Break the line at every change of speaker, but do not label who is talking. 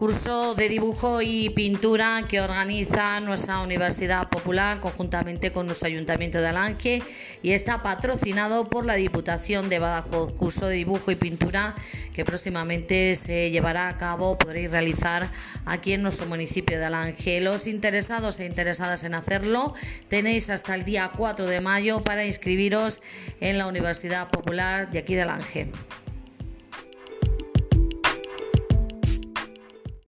curso de dibujo y pintura que organiza nuestra Universidad Popular conjuntamente con nuestro Ayuntamiento de Alange y está patrocinado por la Diputación de Badajoz. Curso de dibujo y pintura que próximamente se llevará a cabo, podréis realizar aquí en nuestro municipio de Alange. Los interesados e interesadas en hacerlo tenéis hasta el día 4 de mayo para inscribiros en la Universidad Popular de aquí de Alange.